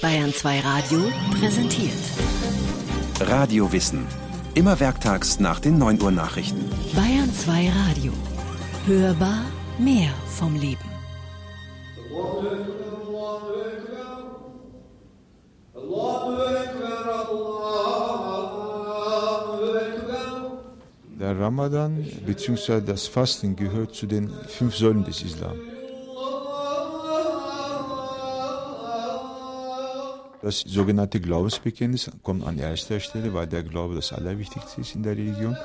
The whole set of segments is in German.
Bayern 2 Radio präsentiert. Radiowissen. Immer werktags nach den 9 Uhr Nachrichten. Bayern 2 Radio. Hörbar mehr vom Leben. Der Ramadan bzw. das Fasten gehört zu den fünf Säulen des Islam. Das sogenannte Glaubensbekenntnis kommt an erster Stelle, weil der Glaube das Allerwichtigste ist in der Religion.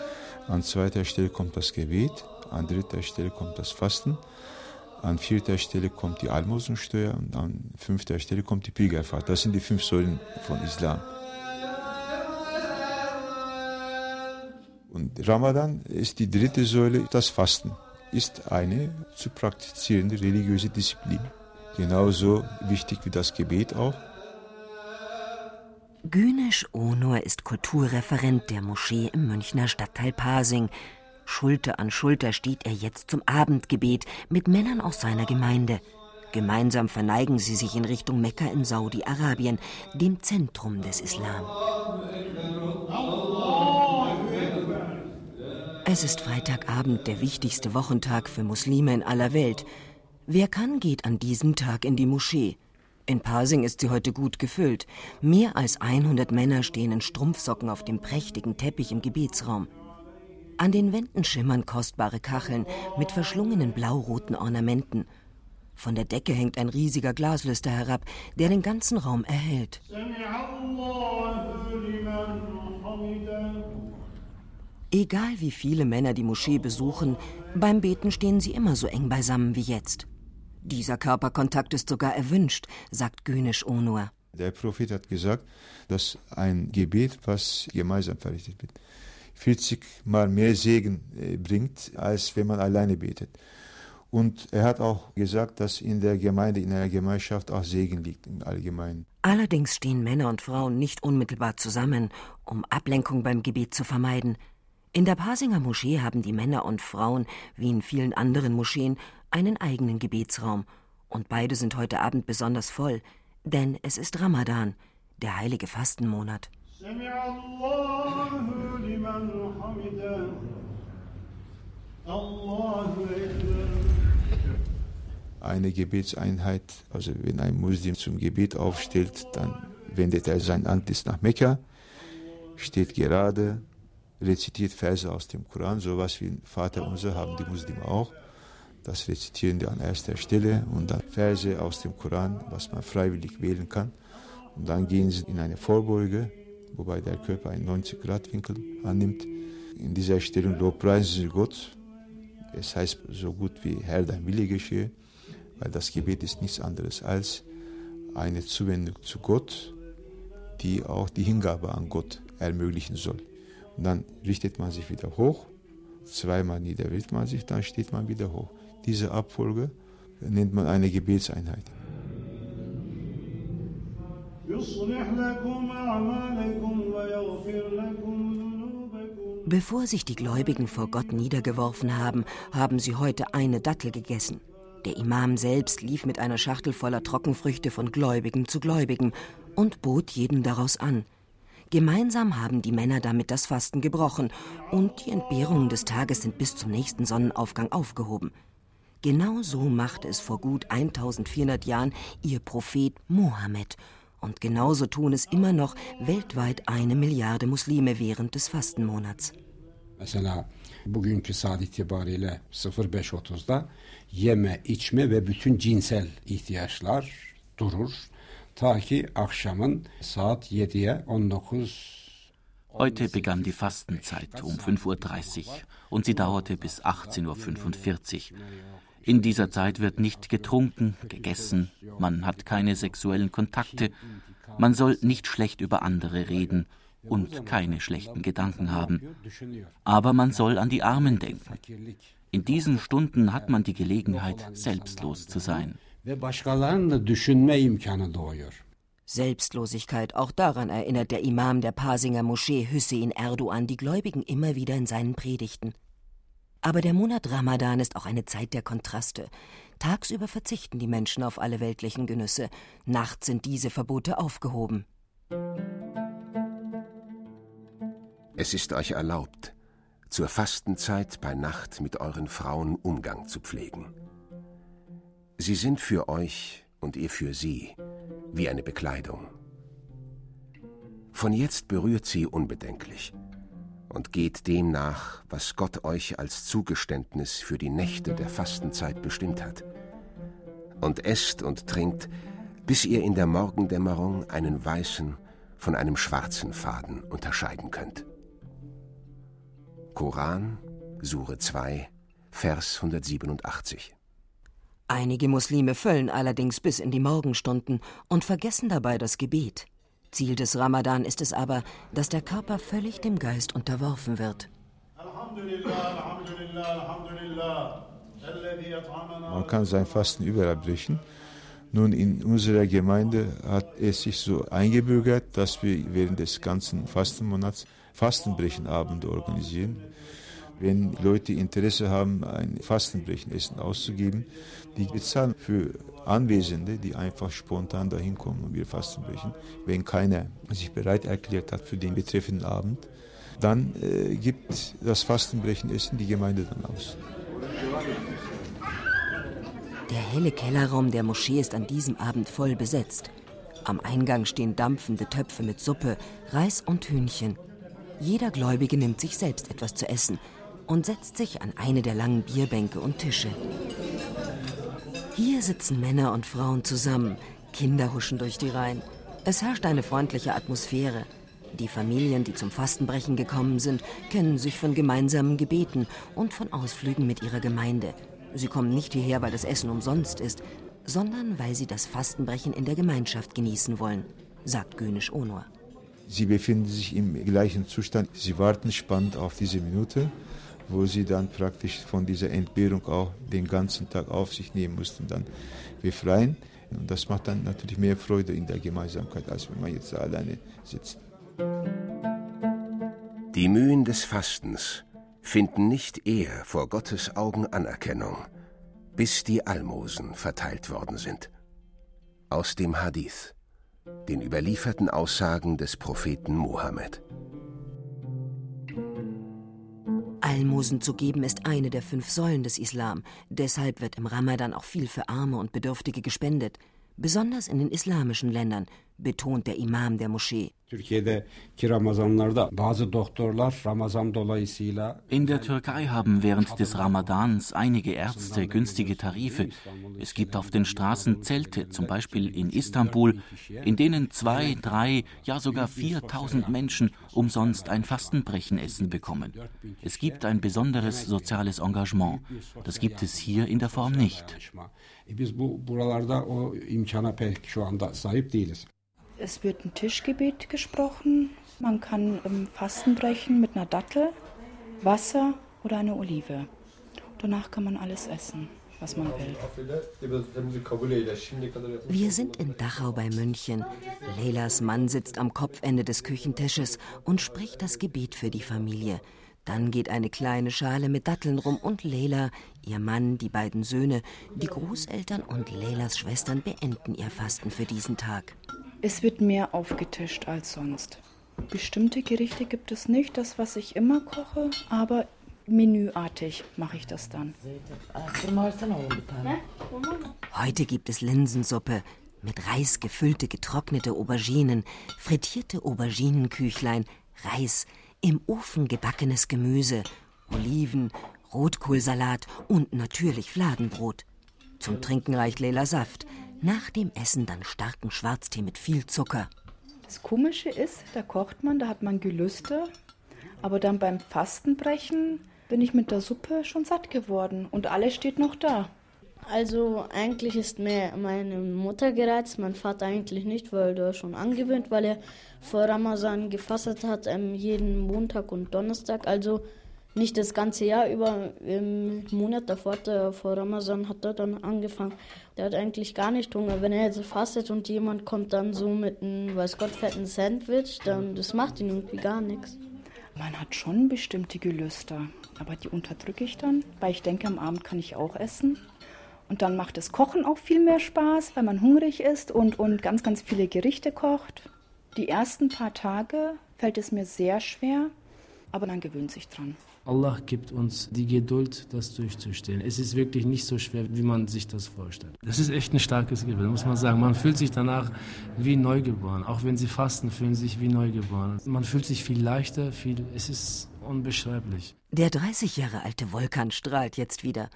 An zweiter Stelle kommt das Gebet, an dritter Stelle kommt das Fasten, an vierter Stelle kommt die Almosensteuer und an fünfter Stelle kommt die Pilgerfahrt. Das sind die fünf Säulen von Islam. Und Ramadan ist die dritte Säule, das Fasten ist eine zu praktizierende religiöse Disziplin. Genauso wichtig wie das Gebet auch. Güneş Onur ist Kulturreferent der Moschee im Münchner Stadtteil Pasing. Schulter an Schulter steht er jetzt zum Abendgebet mit Männern aus seiner Gemeinde. Gemeinsam verneigen sie sich in Richtung Mekka in Saudi-Arabien, dem Zentrum des Islam. Es ist Freitagabend, der wichtigste Wochentag für Muslime in aller Welt. Wer kann, geht an diesem Tag in die Moschee. In Pasing ist sie heute gut gefüllt. Mehr als 100 Männer stehen in Strumpfsocken auf dem prächtigen Teppich im Gebetsraum. An den Wänden schimmern kostbare Kacheln mit verschlungenen blau-roten Ornamenten. Von der Decke hängt ein riesiger Glaslüster herab, der den ganzen Raum erhält. Egal wie viele Männer die Moschee besuchen, beim Beten stehen sie immer so eng beisammen wie jetzt. Dieser Körperkontakt ist sogar erwünscht, sagt Günisch Onur. Der Prophet hat gesagt, dass ein Gebet, was gemeinsam verrichtet wird, 40 mal mehr Segen äh, bringt, als wenn man alleine betet. Und er hat auch gesagt, dass in der Gemeinde, in einer Gemeinschaft auch Segen liegt im Allgemeinen. Allerdings stehen Männer und Frauen nicht unmittelbar zusammen, um Ablenkung beim Gebet zu vermeiden. In der Pasinger Moschee haben die Männer und Frauen, wie in vielen anderen Moscheen, einen eigenen Gebetsraum. Und beide sind heute Abend besonders voll, denn es ist Ramadan, der heilige Fastenmonat. Eine Gebetseinheit, also wenn ein Muslim zum Gebet aufstellt, dann wendet er sein Antlitz nach Mekka, steht gerade, rezitiert Verse aus dem Koran, sowas wie Vater unser haben die Muslime auch. Das rezitieren die an erster Stelle und dann Verse aus dem Koran, was man freiwillig wählen kann. Und dann gehen sie in eine Vorbeuge, wobei der Körper einen 90-Grad-Winkel annimmt. In dieser Stellung lobpreisen sie Gott. Es heißt so gut wie Herr, dein Wille geschehe, weil das Gebet ist nichts anderes als eine Zuwendung zu Gott, die auch die Hingabe an Gott ermöglichen soll. Dann richtet man sich wieder hoch, zweimal niederwirft man sich, dann steht man wieder hoch. Diese Abfolge nennt man eine Gebetseinheit. Bevor sich die Gläubigen vor Gott niedergeworfen haben, haben sie heute eine Dattel gegessen. Der Imam selbst lief mit einer Schachtel voller Trockenfrüchte von Gläubigen zu Gläubigen und bot jedem daraus an. Gemeinsam haben die Männer damit das Fasten gebrochen und die Entbehrungen des Tages sind bis zum nächsten Sonnenaufgang aufgehoben. Genau so machte es vor gut 1400 Jahren ihr Prophet Mohammed. Und genauso tun es immer noch weltweit eine Milliarde Muslime während des Fastenmonats. Mesela bugünkü saat itibariyle 05.30'da yeme, içme ve bütün cinsel ihtiyaçlar durur. Ta ki akşamın saat 7'ye 19 Heute begann die Fastenzeit um 5.30 Uhr und sie dauerte bis 18.45 Uhr. In dieser Zeit wird nicht getrunken, gegessen, man hat keine sexuellen Kontakte, man soll nicht schlecht über andere reden und keine schlechten Gedanken haben. Aber man soll an die Armen denken. In diesen Stunden hat man die Gelegenheit, selbstlos zu sein. Selbstlosigkeit, auch daran erinnert der Imam der Pasinger Moschee Hüseyin Erdogan die Gläubigen immer wieder in seinen Predigten. Aber der Monat Ramadan ist auch eine Zeit der Kontraste. Tagsüber verzichten die Menschen auf alle weltlichen Genüsse, nachts sind diese Verbote aufgehoben. Es ist euch erlaubt, zur Fastenzeit bei Nacht mit euren Frauen Umgang zu pflegen. Sie sind für euch und ihr für sie wie eine Bekleidung. Von jetzt berührt sie unbedenklich und geht dem nach, was Gott euch als Zugeständnis für die Nächte der Fastenzeit bestimmt hat. Und esst und trinkt, bis ihr in der Morgendämmerung einen weißen von einem schwarzen Faden unterscheiden könnt. Koran, Sure 2, Vers 187. Einige Muslime füllen allerdings bis in die Morgenstunden und vergessen dabei das Gebet. Ziel des Ramadan ist es aber, dass der Körper völlig dem Geist unterworfen wird. Man kann sein Fasten überall brechen. Nun, in unserer Gemeinde hat es sich so eingebürgert, dass wir während des ganzen Fastenmonats Fastenbrechenabende organisieren. Wenn Leute Interesse haben, ein Fastenbrechenessen auszugeben, die bezahlen für Anwesende, die einfach spontan dahin kommen und wir Fastenbrechen. Wenn keiner sich bereit erklärt hat für den betreffenden Abend, dann äh, gibt das Fastenbrechenessen die Gemeinde dann aus. Der helle Kellerraum der Moschee ist an diesem Abend voll besetzt. Am Eingang stehen dampfende Töpfe mit Suppe, Reis und Hühnchen. Jeder Gläubige nimmt sich selbst etwas zu essen und setzt sich an eine der langen Bierbänke und Tische. Hier sitzen Männer und Frauen zusammen, Kinder huschen durch die Reihen. Es herrscht eine freundliche Atmosphäre. Die Familien, die zum Fastenbrechen gekommen sind, kennen sich von gemeinsamen Gebeten und von Ausflügen mit ihrer Gemeinde. Sie kommen nicht hierher, weil das Essen umsonst ist, sondern weil sie das Fastenbrechen in der Gemeinschaft genießen wollen, sagt Gönisch Onor. Sie befinden sich im gleichen Zustand. Sie warten spannend auf diese Minute wo sie dann praktisch von dieser Entbehrung auch den ganzen Tag auf sich nehmen mussten, dann befreien. Und das macht dann natürlich mehr Freude in der Gemeinsamkeit, als wenn man jetzt alleine sitzt. Die Mühen des Fastens finden nicht eher vor Gottes Augen Anerkennung, bis die Almosen verteilt worden sind. Aus dem Hadith, den überlieferten Aussagen des Propheten Mohammed. Almosen zu geben ist eine der fünf Säulen des Islam. Deshalb wird im Ramadan auch viel für Arme und Bedürftige gespendet. Besonders in den islamischen Ländern, betont der Imam der Moschee. In der Türkei haben während des Ramadans einige Ärzte günstige Tarife. Es gibt auf den Straßen Zelte, zum Beispiel in Istanbul, in denen zwei, drei, ja sogar 4000 Menschen umsonst ein Fastenbrechenessen bekommen. Es gibt ein besonderes soziales Engagement. Das gibt es hier in der Form nicht. Es wird ein Tischgebet gesprochen. Man kann im Fasten brechen mit einer Dattel, Wasser oder einer Olive. Danach kann man alles essen, was man will. Wir sind in Dachau bei München. Leylas Mann sitzt am Kopfende des Küchentisches und spricht das Gebet für die Familie. Dann geht eine kleine Schale mit Datteln rum und Leila, ihr Mann, die beiden Söhne, die Großeltern und Leilas Schwestern beenden ihr Fasten für diesen Tag. Es wird mehr aufgetischt als sonst. Bestimmte Gerichte gibt es nicht, das was ich immer koche, aber menüartig mache ich das dann. Heute gibt es Linsensuppe, mit Reis gefüllte getrocknete Auberginen, frittierte Auberginenküchlein, Reis, im Ofen gebackenes Gemüse, Oliven, Rotkohlsalat und natürlich Fladenbrot. Zum Trinken reicht Leila Saft, nach dem Essen dann starken Schwarztee mit viel Zucker. Das Komische ist, da kocht man, da hat man Gelüste, aber dann beim Fastenbrechen bin ich mit der Suppe schon satt geworden und alles steht noch da. Also eigentlich ist mir meine Mutter gereizt, mein Vater eigentlich nicht, weil er schon angewöhnt, weil er vor Ramazan gefastet hat, ähm, jeden Montag und Donnerstag. Also nicht das ganze Jahr über, im Monat davor, der, vor Ramazan hat er dann angefangen. Der hat eigentlich gar nicht Hunger. Wenn er jetzt fastet und jemand kommt dann so mit einem, weiß Gott, fetten Sandwich, dann das macht ihn irgendwie gar nichts. Man hat schon bestimmte Gelüster, aber die unterdrücke ich dann, weil ich denke, am Abend kann ich auch essen. Und dann macht das Kochen auch viel mehr Spaß, weil man hungrig ist und, und ganz, ganz viele Gerichte kocht. Die ersten paar Tage fällt es mir sehr schwer, aber dann gewöhnt sich dran. Allah gibt uns die Geduld, das durchzustehen. Es ist wirklich nicht so schwer, wie man sich das vorstellt. Das ist echt ein starkes Gefühl, muss man sagen. Man fühlt sich danach wie neugeboren. Auch wenn sie fasten, fühlen sie sich wie neugeboren. Man fühlt sich viel leichter, viel, es ist unbeschreiblich. Der 30 Jahre alte Volkan strahlt jetzt wieder.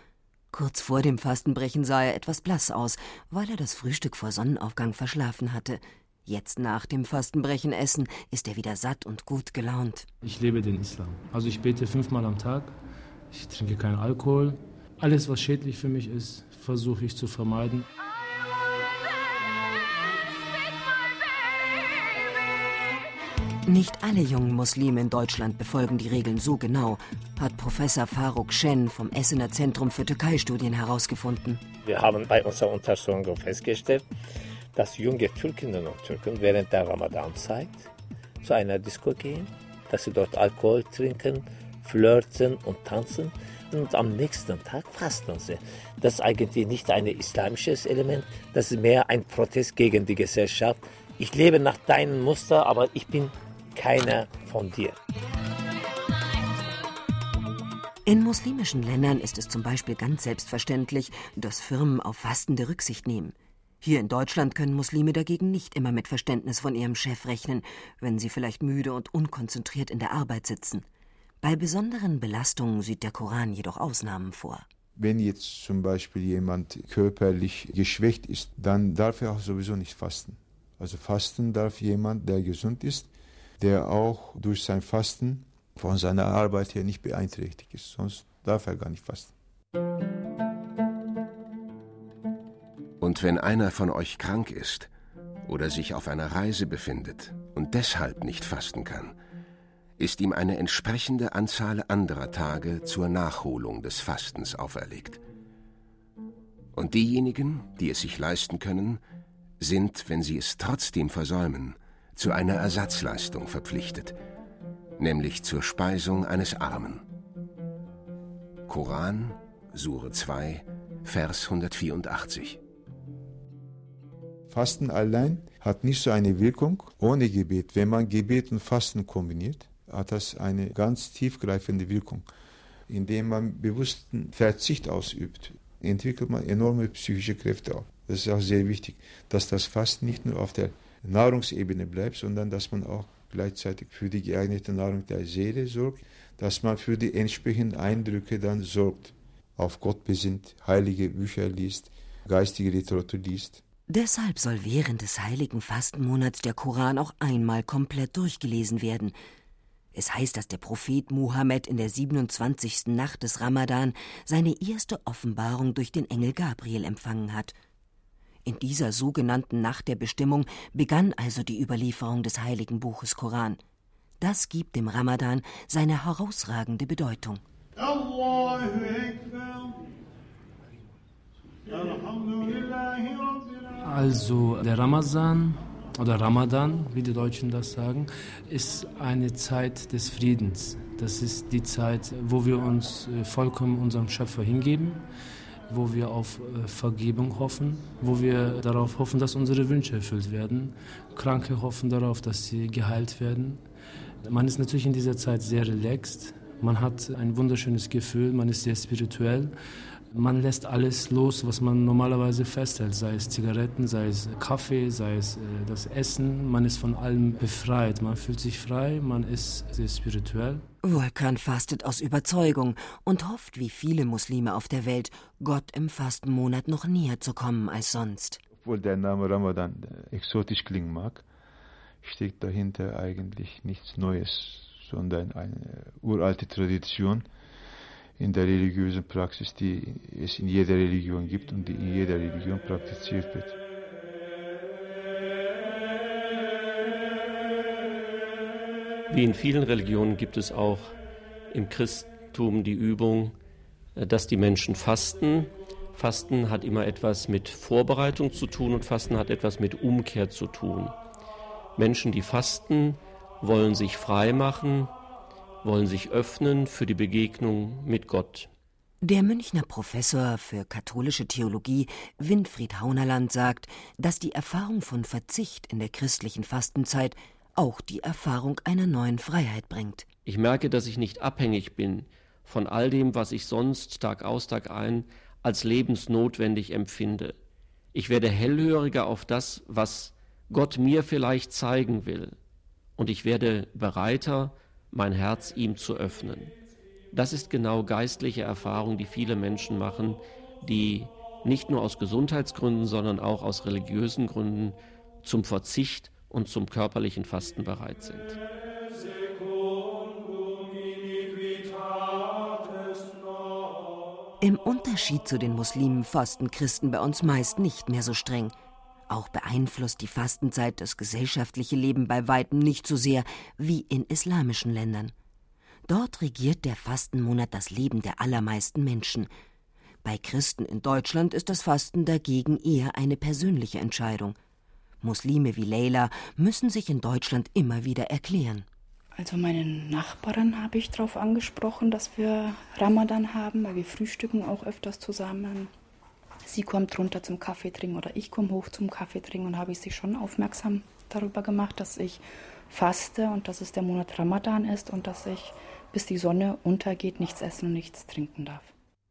Kurz vor dem Fastenbrechen sah er etwas blass aus, weil er das Frühstück vor Sonnenaufgang verschlafen hatte. Jetzt nach dem Fastenbrechen essen ist er wieder satt und gut gelaunt. Ich lebe den Islam. Also ich bete fünfmal am Tag, ich trinke keinen Alkohol. Alles, was schädlich für mich ist, versuche ich zu vermeiden. Nicht alle jungen Muslime in Deutschland befolgen die Regeln so genau, hat Professor Faruk Shen vom Essener Zentrum für Türkei-Studien herausgefunden. Wir haben bei unserer Untersuchung festgestellt, dass junge Türkinnen und Türken während der Ramadanzeit zu einer Disco gehen, dass sie dort Alkohol trinken, flirten und tanzen und am nächsten Tag fasten sie. Das ist eigentlich nicht ein islamisches Element, das ist mehr ein Protest gegen die Gesellschaft. Ich lebe nach deinem Muster, aber ich bin keiner von dir. In muslimischen Ländern ist es zum Beispiel ganz selbstverständlich, dass Firmen auf Fastende Rücksicht nehmen. Hier in Deutschland können Muslime dagegen nicht immer mit Verständnis von ihrem Chef rechnen, wenn sie vielleicht müde und unkonzentriert in der Arbeit sitzen. Bei besonderen Belastungen sieht der Koran jedoch Ausnahmen vor. Wenn jetzt zum Beispiel jemand körperlich geschwächt ist, dann darf er auch sowieso nicht fasten. Also fasten darf jemand, der gesund ist, der auch durch sein Fasten von seiner Arbeit her nicht beeinträchtigt ist. Sonst darf er gar nicht fasten. Und wenn einer von euch krank ist oder sich auf einer Reise befindet und deshalb nicht fasten kann, ist ihm eine entsprechende Anzahl anderer Tage zur Nachholung des Fastens auferlegt. Und diejenigen, die es sich leisten können, sind, wenn sie es trotzdem versäumen, zu einer Ersatzleistung verpflichtet, nämlich zur Speisung eines Armen. Koran, Sure 2, Vers 184. Fasten allein hat nicht so eine Wirkung ohne Gebet. Wenn man Gebet und Fasten kombiniert, hat das eine ganz tiefgreifende Wirkung. Indem man bewussten Verzicht ausübt, entwickelt man enorme psychische Kräfte auf. Das ist auch sehr wichtig, dass das Fasten nicht nur auf der Nahrungsebene bleibt, sondern dass man auch gleichzeitig für die geeignete Nahrung der Seele sorgt, dass man für die entsprechenden Eindrücke dann sorgt, auf Gott besinnt, heilige Bücher liest, geistige Literatur liest. Deshalb soll während des heiligen Fastenmonats der Koran auch einmal komplett durchgelesen werden. Es heißt, dass der Prophet Muhammad in der 27. Nacht des Ramadan seine erste Offenbarung durch den Engel Gabriel empfangen hat. In dieser sogenannten Nacht der Bestimmung begann also die Überlieferung des heiligen Buches Koran. Das gibt dem Ramadan seine herausragende Bedeutung. Allahu Akbar. Also der Ramazan oder Ramadan, wie die Deutschen das sagen, ist eine Zeit des Friedens. Das ist die Zeit, wo wir uns äh, vollkommen unserem Schöpfer hingeben, wo wir auf äh, Vergebung hoffen, wo wir darauf hoffen, dass unsere Wünsche erfüllt werden. Kranke hoffen darauf, dass sie geheilt werden. Man ist natürlich in dieser Zeit sehr relaxed. Man hat ein wunderschönes Gefühl, man ist sehr spirituell man lässt alles los, was man normalerweise festhält, sei es Zigaretten, sei es Kaffee, sei es äh, das Essen. Man ist von allem befreit, man fühlt sich frei, man ist sehr spirituell. Volkan fastet aus Überzeugung und hofft, wie viele Muslime auf der Welt, Gott im Fastenmonat noch näher zu kommen als sonst. Obwohl der Name Ramadan exotisch klingen mag, steckt dahinter eigentlich nichts Neues, sondern eine uralte Tradition in der religiösen Praxis, die es in jeder Religion gibt und die in jeder Religion praktiziert wird. Wie in vielen Religionen gibt es auch im Christentum die Übung, äh, dass die Menschen fasten. Fasten hat immer etwas mit Vorbereitung zu tun und Fasten hat etwas mit Umkehr zu tun. Menschen, die fasten, wollen sich frei machen wollen sich öffnen für die Begegnung mit Gott. Der Münchner Professor für katholische Theologie Winfried Haunerland sagt, dass die Erfahrung von Verzicht in der christlichen Fastenzeit auch die Erfahrung einer neuen Freiheit bringt. Ich merke, dass ich nicht abhängig bin von all dem, was ich sonst Tag aus Tag ein als lebensnotwendig empfinde. Ich werde hellhöriger auf das, was Gott mir vielleicht zeigen will, und ich werde bereiter, mein Herz ihm zu öffnen. Das ist genau geistliche Erfahrung, die viele Menschen machen, die nicht nur aus Gesundheitsgründen, sondern auch aus religiösen Gründen zum Verzicht und zum körperlichen Fasten bereit sind. Im Unterschied zu den Muslimen fasten Christen bei uns meist nicht mehr so streng. Auch beeinflusst die Fastenzeit das gesellschaftliche Leben bei weitem nicht so sehr wie in islamischen Ländern. Dort regiert der Fastenmonat das Leben der allermeisten Menschen. Bei Christen in Deutschland ist das Fasten dagegen eher eine persönliche Entscheidung. Muslime wie Leila müssen sich in Deutschland immer wieder erklären. Also meine Nachbarin habe ich darauf angesprochen, dass wir Ramadan haben, weil wir frühstücken auch öfters zusammen. Sie kommt runter zum Kaffee trinken oder ich komme hoch zum Kaffee trinken und habe ich sie schon aufmerksam darüber gemacht, dass ich faste und dass es der Monat Ramadan ist und dass ich bis die Sonne untergeht, nichts essen und nichts trinken darf.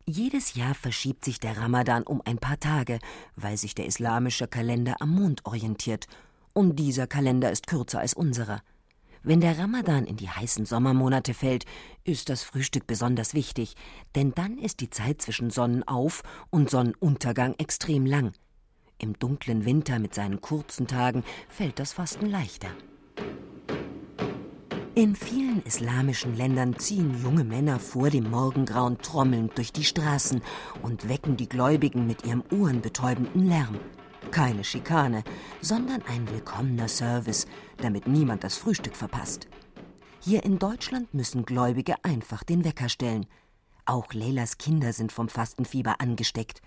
Jedes Jahr verschiebt sich der Ramadan um ein paar Tage, weil sich der islamische Kalender am Mond orientiert. Und dieser Kalender ist kürzer als unserer. Wenn der Ramadan in die heißen Sommermonate fällt, ist das Frühstück besonders wichtig, denn dann ist die Zeit zwischen Sonnenauf- und Sonnenuntergang extrem lang. Im dunklen Winter mit seinen kurzen Tagen fällt das Fasten leichter. In vielen islamischen Ländern ziehen junge Männer vor dem Morgengrauen trommelnd durch die Straßen und wecken die Gläubigen mit ihrem ohrenbetäubenden Lärm. Keine Schikane, sondern ein willkommener Service, damit niemand das Frühstück verpasst. Hier in Deutschland müssen Gläubige einfach den Wecker stellen. Auch Leylas Kinder sind vom Fastenfieber angesteckt.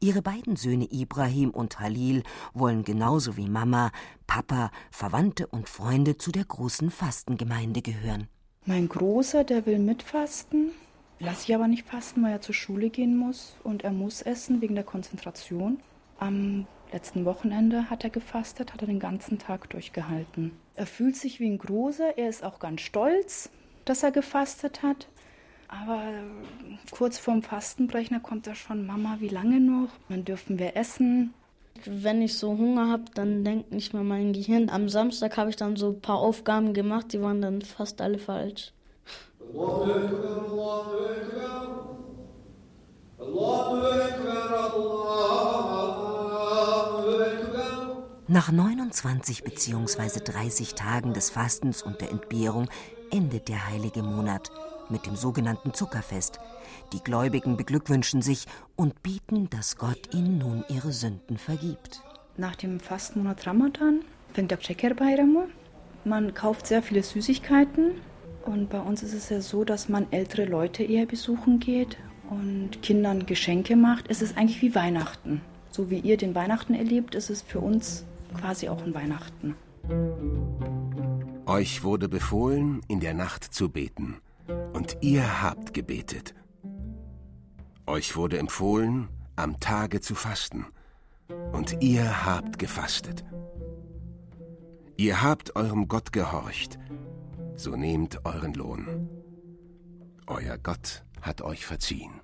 Ihre beiden Söhne Ibrahim und Halil wollen genauso wie Mama, Papa, Verwandte und Freunde zu der großen Fastengemeinde gehören. Mein Großer, der will mitfasten, lasse ich aber nicht fasten, weil er zur Schule gehen muss und er muss essen wegen der Konzentration. Am letzten Wochenende hat er gefastet, hat er den ganzen Tag durchgehalten. Er fühlt sich wie ein Großer, er ist auch ganz stolz, dass er gefastet hat. Aber kurz vorm Fastenbrechen kommt er schon, Mama, wie lange noch? Wann dürfen wir essen? Wenn ich so Hunger habe, dann denkt nicht mehr mein Gehirn. Am Samstag habe ich dann so ein paar Aufgaben gemacht, die waren dann fast alle falsch. Nach 29 bzw. 30 Tagen des Fastens und der Entbehrung endet der heilige Monat mit dem sogenannten Zuckerfest. Die Gläubigen beglückwünschen sich und beten, dass Gott ihnen nun ihre Sünden vergibt. Nach dem Fastenmonat Ramadan fängt der Checker Bayram. Man kauft sehr viele Süßigkeiten und bei uns ist es ja so, dass man ältere Leute eher besuchen geht und Kindern Geschenke macht. Es ist eigentlich wie Weihnachten. So wie ihr den Weihnachten erlebt, ist es für uns quasi auch ein Weihnachten. Euch wurde befohlen, in der Nacht zu beten und ihr habt gebetet. Euch wurde empfohlen, am Tage zu fasten, und ihr habt gefastet. Ihr habt eurem Gott gehorcht, so nehmt euren Lohn. Euer Gott hat euch verziehen.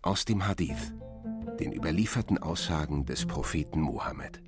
Aus dem Hadith, den überlieferten Aussagen des Propheten Mohammed.